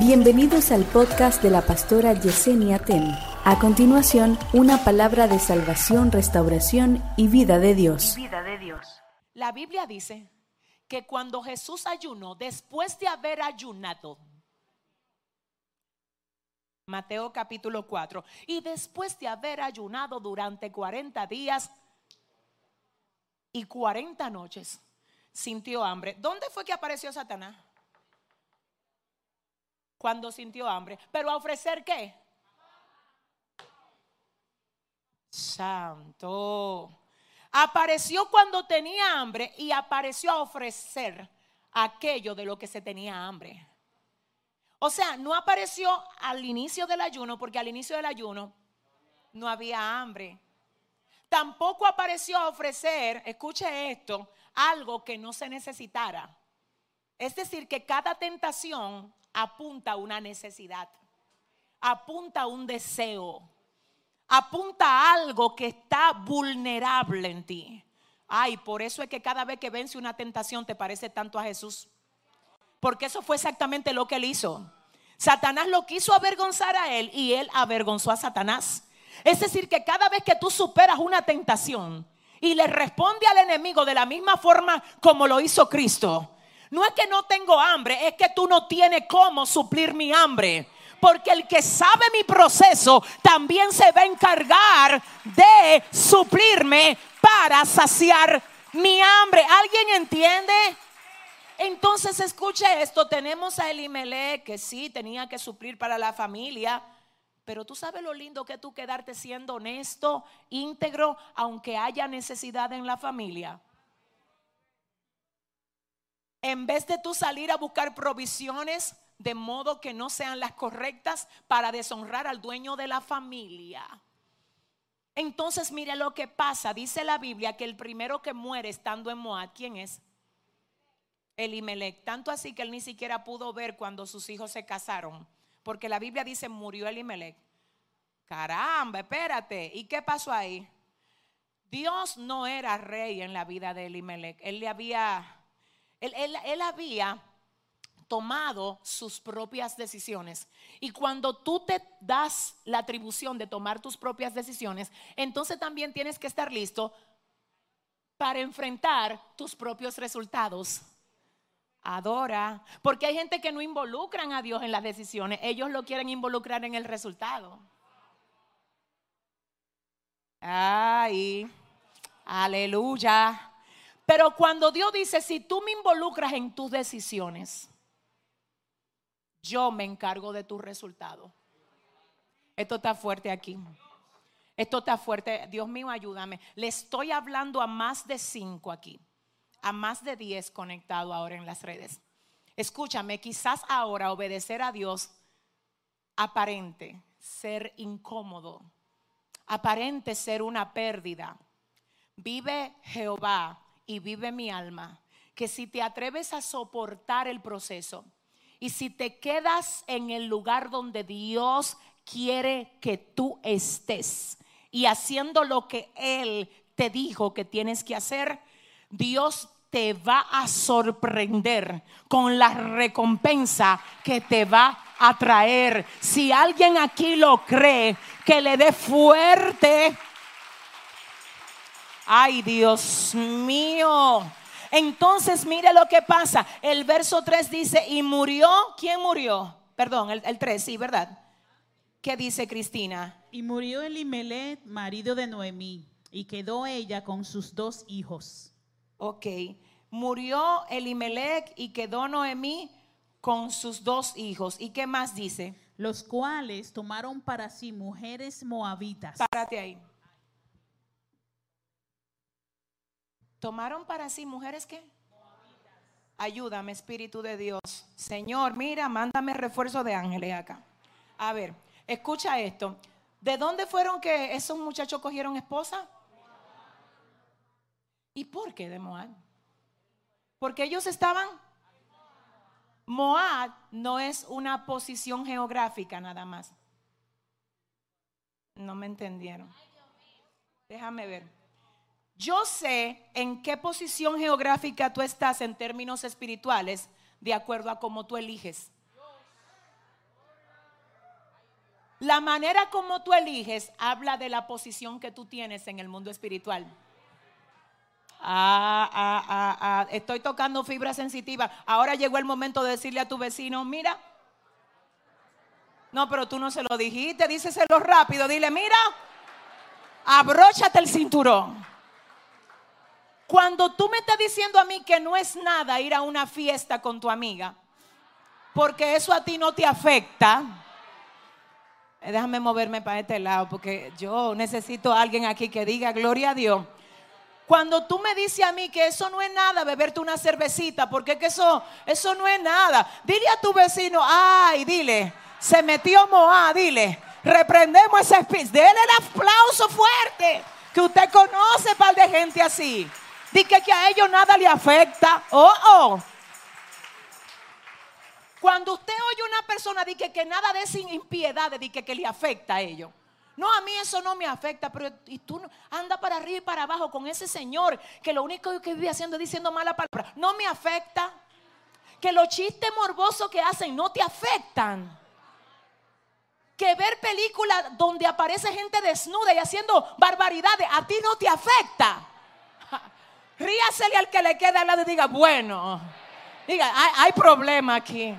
Bienvenidos al podcast de la pastora Yesenia Ten. A continuación, una palabra de salvación, restauración y vida de Dios. vida de Dios. La Biblia dice que cuando Jesús ayunó, después de haber ayunado, Mateo capítulo 4, y después de haber ayunado durante 40 días y 40 noches, sintió hambre. ¿Dónde fue que apareció Satanás? Cuando sintió hambre. ¿Pero a ofrecer qué? Santo. Apareció cuando tenía hambre y apareció a ofrecer aquello de lo que se tenía hambre. O sea, no apareció al inicio del ayuno porque al inicio del ayuno no había hambre. Tampoco apareció a ofrecer, escuche esto, algo que no se necesitara. Es decir, que cada tentación apunta a una necesidad, apunta a un deseo, apunta a algo que está vulnerable en ti. Ay, por eso es que cada vez que vence una tentación te parece tanto a Jesús. Porque eso fue exactamente lo que él hizo. Satanás lo quiso avergonzar a él y él avergonzó a Satanás. Es decir, que cada vez que tú superas una tentación y le responde al enemigo de la misma forma como lo hizo Cristo, no es que no tengo hambre, es que tú no tienes cómo suplir mi hambre. Porque el que sabe mi proceso también se va a encargar de suplirme para saciar mi hambre. ¿Alguien entiende? Entonces escuche esto, tenemos a Elimelech que sí tenía que suplir para la familia, pero tú sabes lo lindo que tú quedarte siendo honesto, íntegro, aunque haya necesidad en la familia. En vez de tú salir a buscar provisiones de modo que no sean las correctas para deshonrar al dueño de la familia. Entonces mire lo que pasa. Dice la Biblia que el primero que muere estando en Moab, ¿quién es? Elimelech. Tanto así que él ni siquiera pudo ver cuando sus hijos se casaron. Porque la Biblia dice murió Elimelech. Caramba, espérate. ¿Y qué pasó ahí? Dios no era rey en la vida de Elimelech. Él le había él, había tomado sus propias decisiones. Y cuando tú te das la atribución de tomar tus propias decisiones, entonces también tienes que estar listo para enfrentar tus propios resultados. Adora, porque hay gente que no involucran a Dios en las decisiones, ellos lo quieren involucrar en el resultado. Ay, aleluya. Pero cuando Dios dice, si tú me involucras en tus decisiones, yo me encargo de tu resultado. Esto está fuerte aquí. Esto está fuerte. Dios mío, ayúdame. Le estoy hablando a más de cinco aquí, a más de diez conectados ahora en las redes. Escúchame, quizás ahora obedecer a Dios aparente ser incómodo, aparente ser una pérdida. Vive Jehová y vive mi alma, que si te atreves a soportar el proceso y si te quedas en el lugar donde Dios quiere que tú estés y haciendo lo que Él te dijo que tienes que hacer, Dios te va a sorprender con la recompensa que te va a traer. Si alguien aquí lo cree, que le dé fuerte Ay, Dios mío. Entonces, mire lo que pasa. El verso 3 dice, y murió, ¿quién murió? Perdón, el, 3, sí, ¿verdad? ¿Qué dice Cristina? Y murió Elimelech, marido de Noemí, y quedó ella con sus dos hijos. Ok, murió Elimelech y quedó Noemí con sus dos hijos. ¿Y qué más dice? Los cuales tomaron para sí mujeres moabitas. Párate ahí. Tomaron para sí mujeres que ayúdame Espíritu de Dios. Señor mira mándame refuerzo de ángeles acá. A ver escucha esto. ¿de dónde fueron que esos muchachos cogieron esposa? ¿y por qué de Moab? porque ellos estaban Moab no es una posición geográfica nada más. No me entendieron. Déjame ver yo sé en qué posición geográfica tú estás en términos espirituales de acuerdo a cómo tú eliges. La manera como tú eliges habla de la posición que tú tienes en el mundo espiritual. Ah, ah, ah, ah, estoy tocando fibra sensitiva. Ahora llegó el momento de decirle a tu vecino, mira. No, pero tú no se lo dijiste, díceselo rápido. Dile, mira, abróchate el cinturón. Cuando tú me estás diciendo a mí que no es nada ir a una fiesta con tu amiga, porque eso a ti no te afecta. Eh, déjame moverme para este lado porque yo necesito a alguien aquí que diga gloria a Dios. Cuando tú me dices a mí que eso no es nada, beberte una cervecita, porque que eso, eso no es nada. Dile a tu vecino, ay, dile, se metió Moa, dile, reprendemos ese espíritu. Dele el aplauso fuerte, que usted conoce par de gente así. Dice que a ellos nada le afecta. Oh, oh. Cuando usted oye una persona dice que nada de esa impiedad, dice que le afecta a ellos. No, a mí eso no me afecta, pero y tú anda para arriba y para abajo con ese señor que lo único que vive haciendo es diciendo mala palabra. No me afecta. Que los chistes morbosos que hacen no te afectan. Que ver películas donde aparece gente desnuda y haciendo barbaridades a ti no te afecta. Ríasele al que le queda al lado y diga, bueno, diga, hay, problema aquí.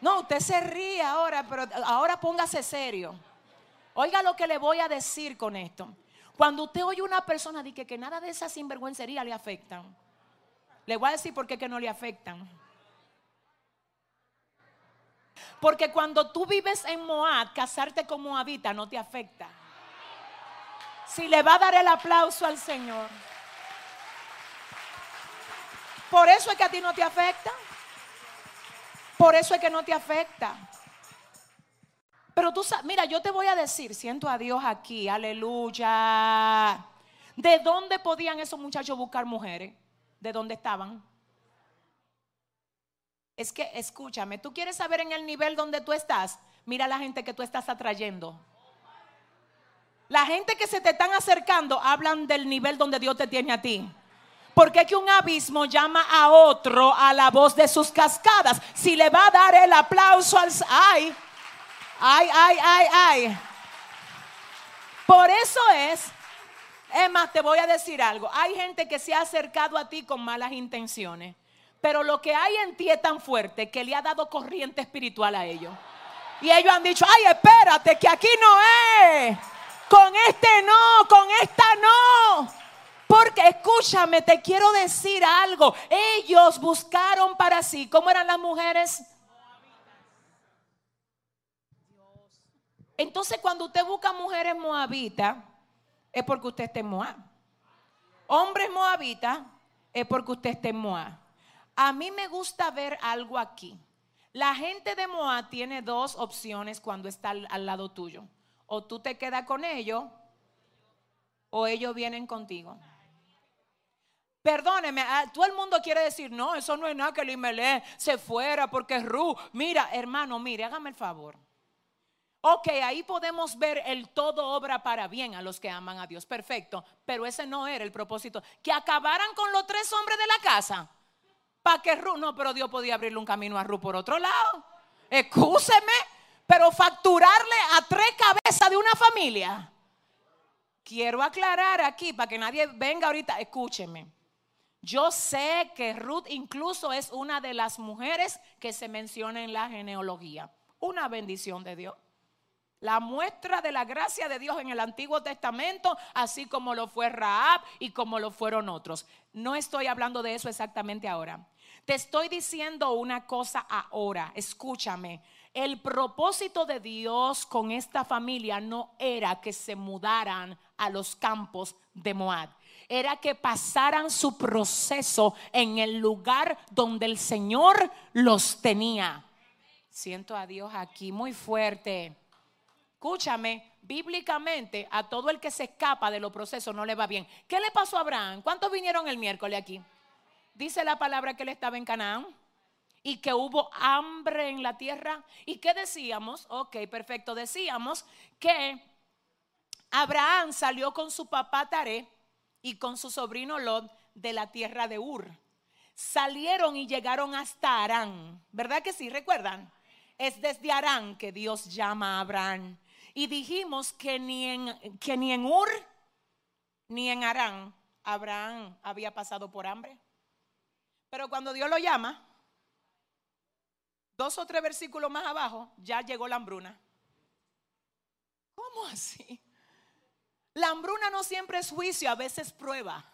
No, usted se ríe ahora, pero ahora póngase serio. Oiga lo que le voy a decir con esto. Cuando usted oye una persona dice que, nada de esa sinvergüencería le afectan, le voy a decir por qué que no le afectan. Porque cuando tú vives en Moab, casarte con Moabita no te afecta. Si le va a dar el aplauso al Señor. Por eso es que a ti no te afecta. Por eso es que no te afecta. Pero tú sabes, mira, yo te voy a decir, siento a Dios aquí, aleluya. ¿De dónde podían esos muchachos buscar mujeres? ¿De dónde estaban? Es que, escúchame, tú quieres saber en el nivel donde tú estás. Mira la gente que tú estás atrayendo. La gente que se te están acercando hablan del nivel donde Dios te tiene a ti. Porque es que un abismo llama a otro a la voz de sus cascadas. Si le va a dar el aplauso al... ¡Ay! Ay, ay, ay, ay. Por eso es, más, te voy a decir algo. Hay gente que se ha acercado a ti con malas intenciones. Pero lo que hay en ti es tan fuerte que le ha dado corriente espiritual a ellos. Y ellos han dicho, ay, espérate, que aquí no es. Con este no, con esta no. Porque escúchame, te quiero decir algo. Ellos buscaron para sí, ¿cómo eran las mujeres? Entonces, cuando usted busca mujeres moabitas, es porque usted está en Moab. Hombres moabitas, es porque usted está en Moab. A mí me gusta ver algo aquí. La gente de Moab tiene dos opciones cuando está al, al lado tuyo. O tú te quedas con ellos, o ellos vienen contigo. Perdóneme, ah, todo el mundo quiere decir, no, eso no es nada que el se fuera porque Ru. Mira, hermano, mire, hágame el favor. Ok, ahí podemos ver el todo obra para bien a los que aman a Dios. Perfecto. Pero ese no era el propósito. Que acabaran con los tres hombres de la casa. Para que Ru, no, pero Dios podía abrirle un camino a Ru por otro lado. Excúseme, pero facturarle a tres cabezas de una familia. Quiero aclarar aquí para que nadie venga ahorita. Escúcheme. Yo sé que Ruth incluso es una de las mujeres que se menciona en la genealogía. Una bendición de Dios. La muestra de la gracia de Dios en el Antiguo Testamento, así como lo fue Raab y como lo fueron otros. No estoy hablando de eso exactamente ahora. Te estoy diciendo una cosa ahora. Escúchame. El propósito de Dios con esta familia no era que se mudaran a los campos de Moab. Era que pasaran su proceso en el lugar donde el Señor los tenía. Siento a Dios aquí muy fuerte. Escúchame, bíblicamente a todo el que se escapa de los procesos no le va bien. ¿Qué le pasó a Abraham? ¿Cuántos vinieron el miércoles aquí? Dice la palabra que él estaba en Canaán y que hubo hambre en la tierra. ¿Y qué decíamos? Ok, perfecto. Decíamos que Abraham salió con su papá Taré y con su sobrino Lot de la tierra de Ur. Salieron y llegaron hasta Arán. ¿Verdad que sí? ¿Recuerdan? es desde Arán que Dios llama a Abraham. Y dijimos que ni en, que ni en Ur ni en Arán Abraham había pasado por hambre. Pero cuando Dios lo llama, dos o tres versículos más abajo, ya llegó la hambruna. ¿Cómo así? La hambruna no siempre es juicio, a veces prueba.